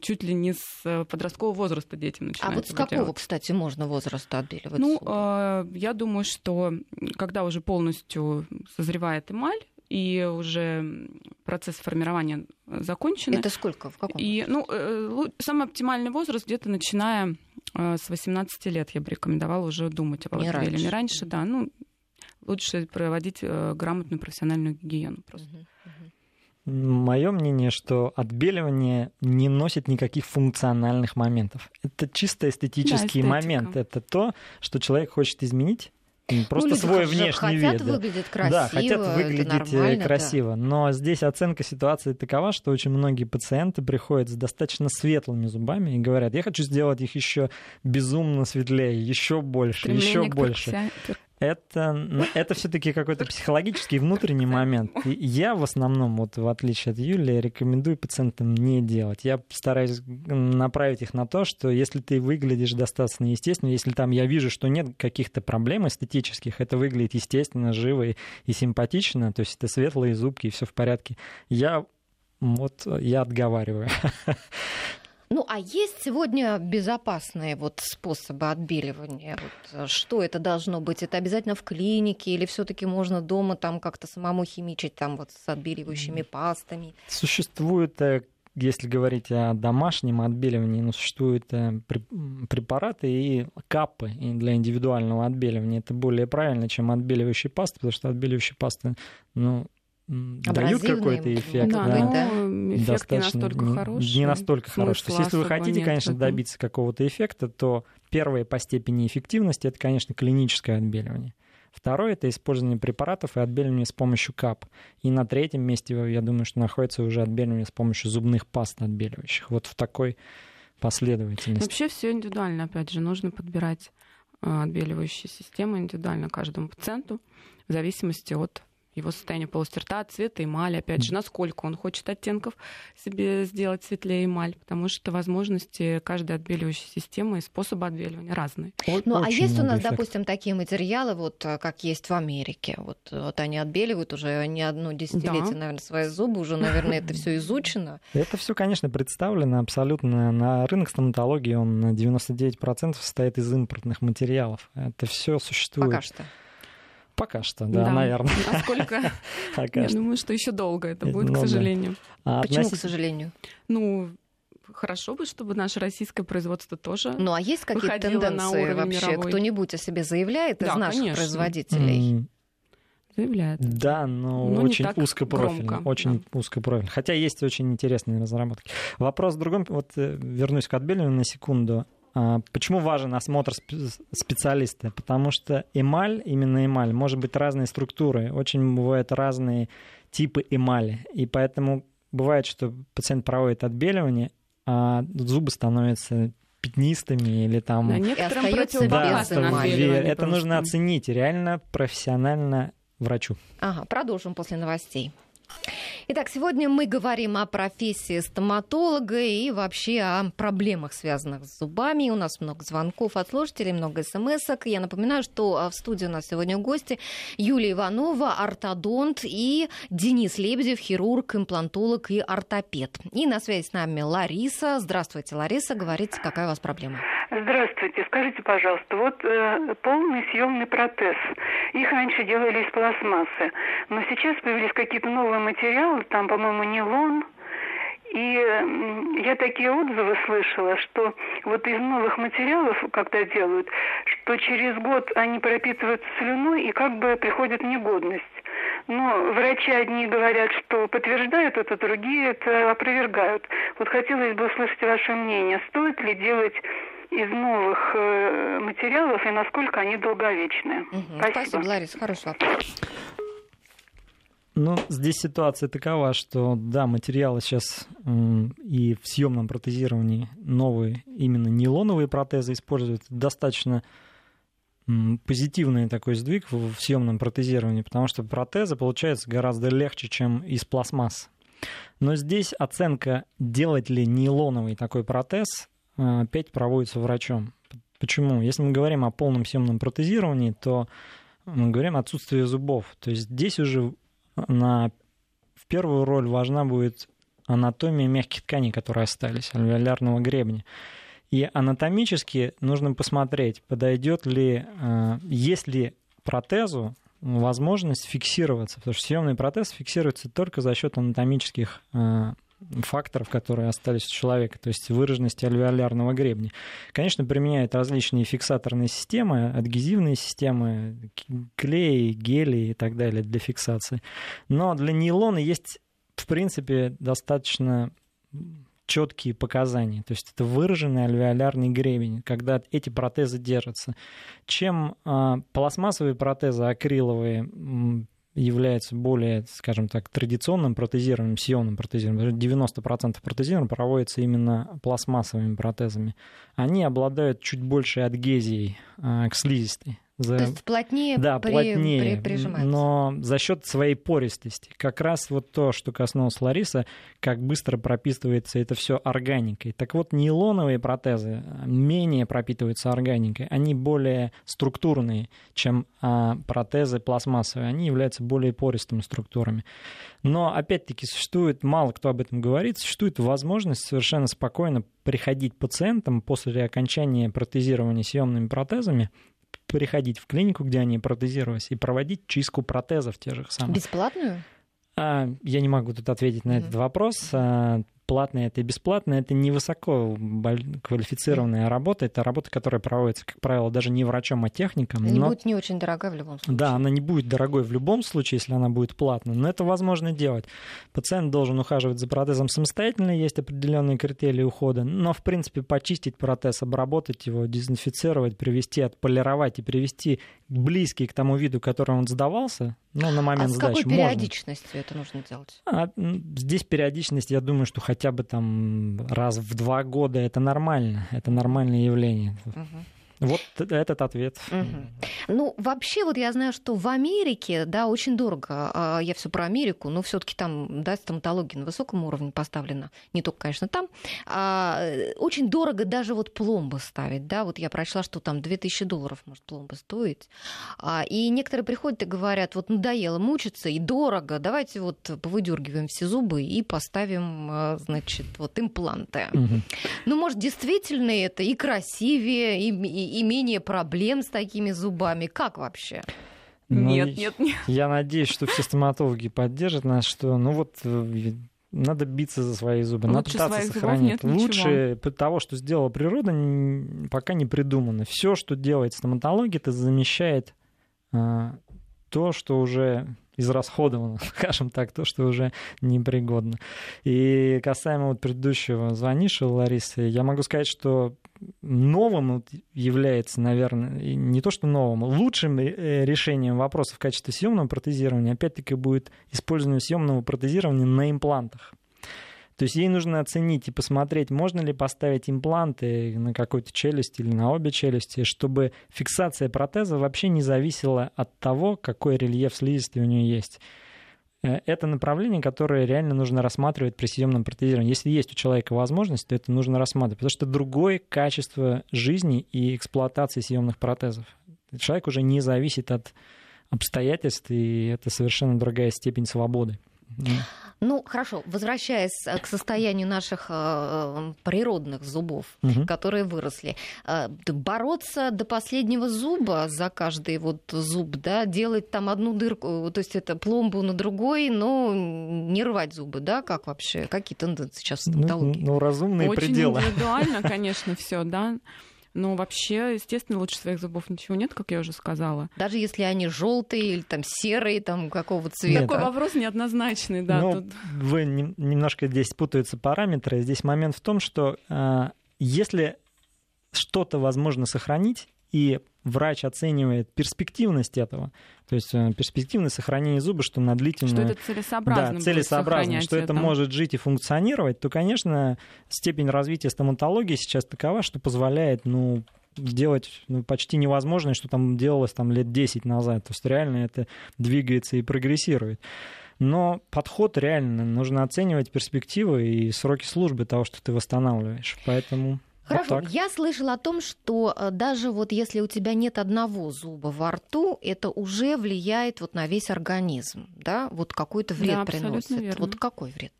чуть ли не с подросткового возраста детям начинают.
А вот с какого, делать. кстати, можно возраста отбеливать?
Ну, э, я думаю, что когда уже полностью созревает эмаль, и уже процесс формирования закончен.
Это сколько? В каком?
И, ну, э, самый оптимальный возраст где-то начиная э, с 18 лет я бы рекомендовала уже думать об отбеливании. Раньше. раньше, да, ну, лучше проводить э, грамотную профессиональную гигиену просто. Uh-huh.
Мое мнение, что отбеливание не носит никаких функциональных моментов. Это чисто эстетический да, момент. Это то, что человек хочет изменить. Просто ну, свой внешний
хотят
вид.
выглядеть красиво.
Да, хотят выглядеть э, красиво. Да. Но здесь оценка ситуации такова, что очень многие пациенты приходят с достаточно светлыми зубами и говорят: я хочу сделать их еще безумно светлее, еще больше, еще больше это, это все-таки какой-то психологический внутренний момент. И я в основном, вот в отличие от Юлии, рекомендую пациентам не делать. Я стараюсь направить их на то, что если ты выглядишь достаточно естественно, если там я вижу, что нет каких-то проблем эстетических, это выглядит естественно, живо и, и симпатично, то есть это светлые зубки и все в порядке, я вот я отговариваю.
Ну, а есть сегодня безопасные вот способы отбеливания? Вот, э, что это должно быть? Это обязательно в клинике или все таки можно дома там как-то самому химичить там вот с отбеливающими пастами?
Существует э, если говорить о домашнем отбеливании, ну, существуют э, препараты и капы для индивидуального отбеливания. Это более правильно, чем отбеливающие пасты, потому что отбеливающие пасты, ну, дают какой-то эффект.
Да, да. Но эффект достаточно, не настолько хороший.
Не настолько хороший. То есть, если вы хотите, конечно, такого. добиться какого-то эффекта, то первое по степени эффективности это, конечно, клиническое отбеливание. Второе — это использование препаратов и отбеливание с помощью КАП. И на третьем месте, я думаю, что находится уже отбеливание с помощью зубных паст отбеливающих. Вот в такой последовательности.
Вообще все индивидуально, опять же, нужно подбирать э, отбеливающие системы индивидуально каждому пациенту в зависимости от его состояние полости рта, цвета эмали, опять же, насколько он хочет оттенков себе сделать светлее эмаль, потому что возможности каждой отбеливающей системы и способы отбеливания разные.
Ну, а есть у нас, эффект. допустим, такие материалы, вот э, как есть в Америке, вот, вот они отбеливают уже не одно десятилетие, да. наверное, свои зубы, уже, наверное, это все изучено.
Это все, конечно, представлено абсолютно на рынок стоматологии, он на 99% состоит из импортных материалов. Это все существует.
Пока что.
Пока что, да, да. наверное.
А сколько? Я думаю, что еще долго это будет, ну, к сожалению.
Да. А Почему, относительно... к сожалению?
Ну, хорошо бы, чтобы наше российское производство тоже
Ну, а есть какие-то тенденции вообще? Мировой? Кто-нибудь о себе заявляет из да, наших конечно. производителей? Mm.
Заявляет.
Да, но, но очень узкопрофильно. Очень да. узкопрофильно. Хотя есть очень интересные разработки. Вопрос в другом. Вот э, вернусь к отбеливанию на секунду. А, почему важен осмотр специалиста? Потому что эмаль, именно эмаль, может быть разные структуры, очень бывают разные типы эмали. И поэтому бывает, что пациент проводит отбеливание, а зубы становятся пятнистыми или там... Да,
некоторым да,
это просто. нужно оценить реально профессионально врачу.
Ага, продолжим после новостей. Итак, сегодня мы говорим о профессии стоматолога и вообще о проблемах, связанных с зубами. У нас много звонков от слушателей, много смс -ок. Я напоминаю, что а, в студии у нас сегодня гости Юлия Иванова, ортодонт, и Денис Лебедев, хирург, имплантолог и ортопед. И на связи с нами Лариса. Здравствуйте, Лариса. Говорите, какая у вас проблема?
Здравствуйте. Скажите, пожалуйста, вот э, полный съемный протез. Их раньше делали из пластмассы, но сейчас появились какие-то новые материалы, там, по-моему, нейлон. И я такие отзывы слышала, что вот из новых материалов, когда делают, что через год они пропитываются слюной и как бы приходят в негодность. Но врачи одни говорят, что подтверждают это, другие это опровергают. Вот хотелось бы услышать ваше мнение. Стоит ли делать из новых э, материалов и насколько они долговечны?
Угу. Спасибо. Спасибо, Лариса. Хороший вопрос.
Ну, здесь ситуация такова, что да, материалы сейчас и в съемном протезировании новые, именно нейлоновые протезы используют достаточно позитивный такой сдвиг в, съемном протезировании, потому что протезы получаются гораздо легче, чем из пластмасс. Но здесь оценка, делать ли нейлоновый такой протез, а, опять проводится врачом. Почему? Если мы говорим о полном съемном протезировании, то мы говорим о отсутствии зубов. То есть здесь уже на, в первую роль важна будет анатомия мягких тканей, которые остались, альвеолярного гребня. И анатомически нужно посмотреть, подойдет ли, э, есть ли протезу возможность фиксироваться, потому что съемный протез фиксируется только за счет анатомических э, факторов, которые остались у человека, то есть выраженности альвеолярного гребня. Конечно, применяют различные фиксаторные системы, адгезивные системы, клей, гели и так далее для фиксации. Но для нейлона есть, в принципе, достаточно четкие показания. То есть это выраженный альвеолярный гребень, когда эти протезы держатся. Чем э, пластмассовые протезы, акриловые, является более, скажем так, традиционным протезированием, съемным протезированием. 90% протезирования проводится именно пластмассовыми протезами. Они обладают чуть большей адгезией э, к слизистой.
За... То есть плотнее,
да, при... плотнее при... прижимается. Но за счет своей пористости. Как раз вот то, что коснулась Лариса, как быстро пропитывается это все органикой. Так вот, нейлоновые протезы менее пропитываются органикой. Они более структурные, чем а, протезы пластмассовые. Они являются более пористыми структурами. Но, опять-таки, существует, мало кто об этом говорит, существует возможность совершенно спокойно приходить пациентам после окончания протезирования съемными протезами приходить в клинику, где они протезировались, и проводить чистку протезов тех же самых.
Бесплатную?
А, я не могу тут ответить на mm-hmm. этот вопрос. Платное это и бесплатное, это не высоко квалифицированная работа, это работа, которая проводится, как правило, даже не врачом, а техником.
Она но... будет не очень дорогая в любом случае.
Да, она не будет дорогой в любом случае, если она будет платной, но это возможно делать. Пациент должен ухаживать за протезом самостоятельно, есть определенные критерии ухода, но, в принципе, почистить протез, обработать его, дезинфицировать, привести, отполировать и привести близкий к тому виду, который он сдавался, ну, на момент
а
сдачи.
с какой периодичностью можно. это нужно делать?
А, здесь периодичность, я думаю, что хотя бы там раз в два года это нормально, это нормальное явление. Угу. Вот этот ответ.
Угу. Ну, вообще, вот я знаю, что в Америке, да, очень дорого. А, я все про Америку, но все-таки там, да, стоматология на высоком уровне поставлена. Не только, конечно, там. А, очень дорого даже вот пломбы ставить, да. Вот я прочла, что там 2000 долларов может пломба стоить. А, и некоторые приходят и говорят, вот надоело мучиться и дорого, давайте вот повыдергиваем все зубы и поставим, значит, вот импланты. Угу. Ну, может, действительно это и красивее, и, и и менее проблем с такими зубами? Как вообще?
Ну, нет, нет, нет.
Я надеюсь, что все стоматологи поддержат нас, что ну вот э, надо биться за свои зубы, Лучше надо пытаться сохранять. Лучше ничего. того, что сделала природа, пока не придумано. Все, что делает стоматология, это замещает а, то, что уже израсходовано, скажем так, то, что уже непригодно. И касаемо вот предыдущего звонившего Ларисы, я могу сказать, что новым является, наверное, не то что новым, лучшим э, решением вопроса в качестве съемного протезирования, опять-таки, будет использование съемного протезирования на имплантах. То есть ей нужно оценить и посмотреть, можно ли поставить импланты на какую-то челюсть или на обе челюсти, чтобы фиксация протеза вообще не зависела от того, какой рельеф слизистой у нее есть. Э, это направление, которое реально нужно рассматривать при съемном протезировании. Если есть у человека возможность, то это нужно рассматривать, потому что другое качество жизни и эксплуатации съемных протезов. Человек уже не зависит от обстоятельств, и это совершенно другая степень свободы.
Ну, хорошо, возвращаясь э, к состоянию наших э, природных зубов, угу. которые выросли, э, бороться до последнего зуба за каждый вот зуб, да, делать там одну дырку, то есть это пломбу на другой, но не рвать зубы, да, как вообще, какие тенденции сейчас в стоматологии?
Ну, ну разумные
Очень
пределы.
Очень индивидуально, конечно, все, да. Но вообще, естественно, лучше своих зубов ничего нет, как я уже сказала.
Даже если они желтые или там серые, там какого цвета.
Такой вопрос неоднозначный, да.
Ну, тут... Вы немножко здесь путаются параметры. Здесь момент в том, что э, если что-то возможно сохранить, и врач оценивает перспективность этого, то есть э, перспективность сохранения зуба, что на длительное...
Что это целесообразно
Да, целесообразно, что это, это может жить и функционировать, то, конечно, степень развития стоматологии сейчас такова, что позволяет, ну, сделать ну, почти невозможное, что там делалось там лет 10 назад. То есть реально это двигается и прогрессирует. Но подход реально нужно оценивать перспективы и сроки службы того, что ты восстанавливаешь. Поэтому
Хорошо,
вот
я слышала о том, что э, даже вот если у тебя нет одного зуба во рту, это уже влияет вот на весь организм, да? Вот какой-то вред
да,
приносит.
Верно.
Вот какой вред?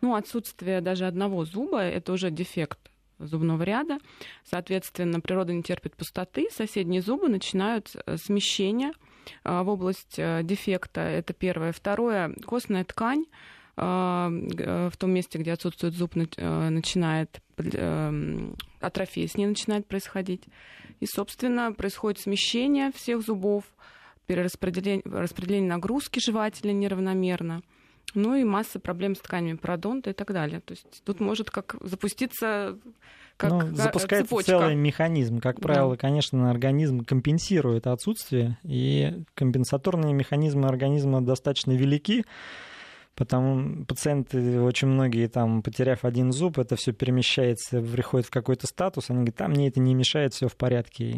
Ну, отсутствие даже одного зуба – это уже дефект зубного ряда. Соответственно, природа не терпит пустоты, соседние зубы начинают э, смещение э, в область дефекта. Это первое. Второе – костная ткань в том месте, где отсутствует зуб, начинает атрофия с ней начинает происходить. И, собственно, происходит смещение всех зубов, перераспределение распределение нагрузки жевателя неравномерно. Ну и масса проблем с тканями пародонта и так далее. То есть тут может как запуститься как ну,
запускается
цепочка.
целый механизм. Как правило, да. конечно, организм компенсирует отсутствие, и компенсаторные механизмы организма достаточно велики. Потому пациенты очень многие, там, потеряв один зуб, это все перемещается, приходит в какой-то статус, они говорят, там мне это не мешает, все в порядке.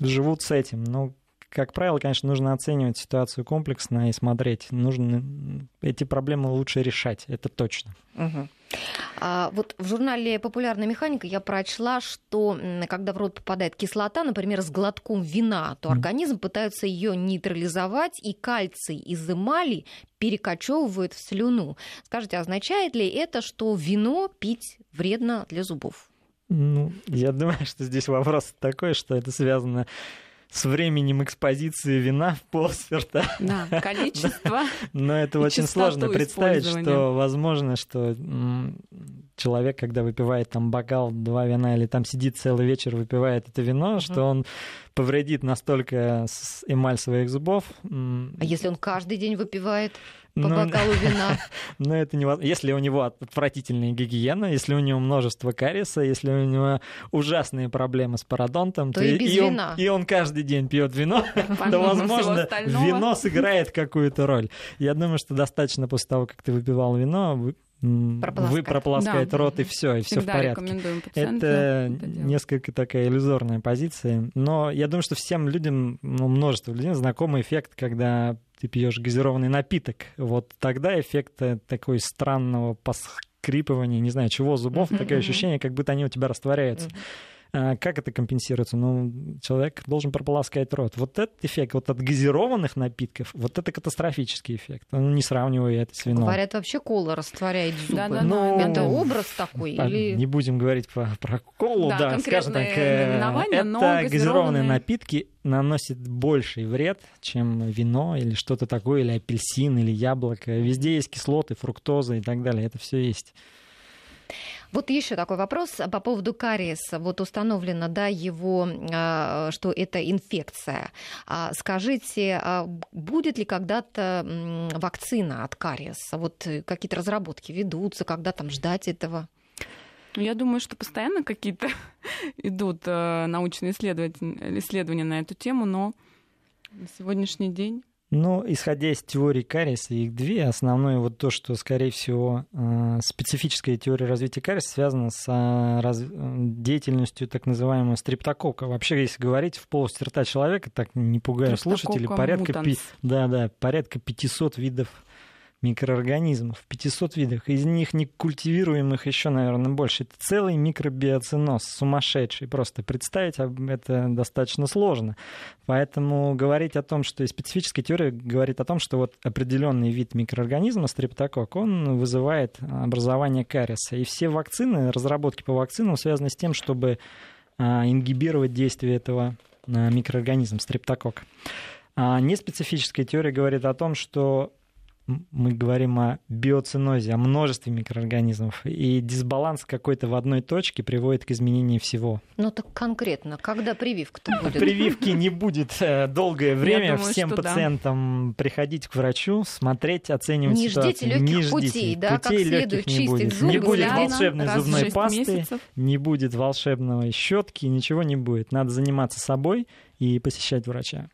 И живут с этим. Но, как правило, конечно, нужно оценивать ситуацию комплексно и смотреть. Нужно эти проблемы лучше решать, это точно.
Угу. А вот в журнале «Популярная механика» я прочла, что когда в рот попадает кислота, например, с глотком вина, то организм пытается ее нейтрализовать, и кальций из эмали перекочевывает в слюну. Скажите, означает ли это, что вино пить вредно для зубов?
Ну, я думаю, что здесь вопрос такой, что это связано с временем экспозиции вина в полость рта.
Да, количество.
Но это очень сложно представить, что возможно, что человек, когда выпивает там бокал, два вина, или там сидит целый вечер, выпивает это вино, что он повредит настолько эмаль своих зубов.
А если он каждый день выпивает? по ну, бокалу вина.
Но это невозможно. Если у него отвратительная гигиена, если у него множество кариеса, если у него ужасные проблемы с пародонтом,
то, то и, без
и,
вина.
Он, и он каждый день пьет вино, то, возможно, вино сыграет какую-то роль. Я думаю, что достаточно после того, как ты выпивал вино, вы прополоскаете да. рот и все, и все в порядке. Это, это несколько такая иллюзорная позиция. Но я думаю, что всем людям, ну, множество людей знакомый эффект, когда ты пьешь газированный напиток. Вот тогда эффект э, такой странного поскрипывания, не знаю, чего зубов, mm-hmm. такое ощущение, как будто они у тебя растворяются. Mm-hmm. А как это компенсируется? Ну, человек должен прополоскать рот. Вот этот эффект вот от газированных напитков, вот это катастрофический эффект. Ну, не сравнивая это с вином.
Говорят, вообще кола растворяет зубы. Да, да,
ну,
это образ такой?
А,
или...
Не будем говорить про, про колу, да, да скажем так. Э, это газированные... газированные напитки наносят больший вред, чем вино или что-то такое, или апельсин, или яблоко. Везде есть кислоты, фруктоза и так далее. Это все есть.
Вот еще такой вопрос по поводу кариеса. Вот установлено, да, его, а, что это инфекция. А скажите, а будет ли когда-то вакцина от кариеса? Вот какие-то разработки ведутся, когда там ждать этого?
Я думаю, что постоянно какие-то идут э, научные исследования на эту тему, но на сегодняшний день
ну, исходя из теории кариеса, их две. Основное вот то, что, скорее всего, э, специфическая теория развития кариеса связана с э, раз... деятельностью так называемого стриптокока. Вообще, если говорить в полости рта человека, так не пугая слушателей, порядка, пи... да, да, порядка 500 видов микроорганизмов, 500 видов. Из них не культивируемых еще, наверное, больше. Это целый микробиоциноз, сумасшедший. Просто представить это достаточно сложно. Поэтому говорить о том, что и специфическая теория говорит о том, что вот определенный вид микроорганизма, стрептокок, он вызывает образование кариеса. И все вакцины, разработки по вакцинам связаны с тем, чтобы а, ингибировать действие этого а, микроорганизма, стрептокока. А неспецифическая теория говорит о том, что мы говорим о биоцинозе, о множестве микроорганизмов, и дисбаланс какой-то в одной точке приводит к изменению всего.
Ну так конкретно, когда прививка-то будет?
Прививки не будет э, долгое время. Думаю, Всем пациентам да. приходить к врачу, смотреть, оценивать
не
ситуацию.
Ждите не ждите путей, да,
путей
как следует
не будет.
Зубы,
не будет волшебной зубной пасты,
месяцев.
не будет волшебной щетки, ничего не будет. Надо заниматься собой и посещать врача.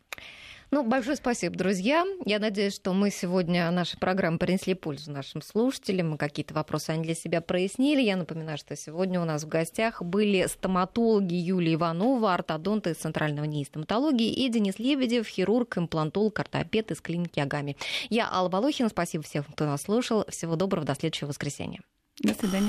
Ну, большое спасибо, друзья. Я надеюсь, что мы сегодня нашей программы принесли пользу нашим слушателям. Мы какие-то вопросы они для себя прояснили. Я напоминаю, что сегодня у нас в гостях были стоматологи Юлия Иванова, ортодонты из Центрального НИИ стоматологии и Денис Лебедев, хирург, имплантолог, ортопед из клиники Агами. Я Алла Волохина. Спасибо всем, кто нас слушал. Всего доброго. До следующего воскресенья.
До свидания.